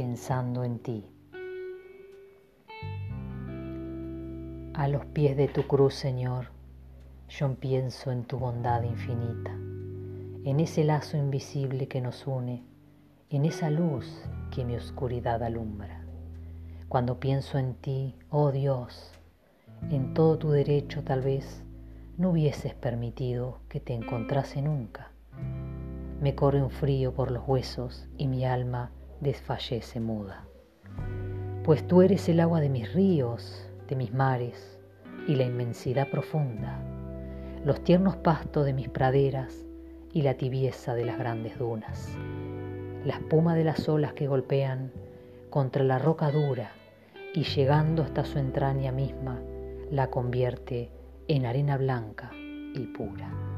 pensando en ti. A los pies de tu cruz, Señor, yo pienso en tu bondad infinita, en ese lazo invisible que nos une, en esa luz que mi oscuridad alumbra. Cuando pienso en ti, oh Dios, en todo tu derecho tal vez no hubieses permitido que te encontrase nunca. Me corre un frío por los huesos y mi alma desfallece muda. Pues tú eres el agua de mis ríos, de mis mares y la inmensidad profunda, los tiernos pastos de mis praderas y la tibieza de las grandes dunas, la espuma de las olas que golpean contra la roca dura y llegando hasta su entraña misma la convierte en arena blanca y pura.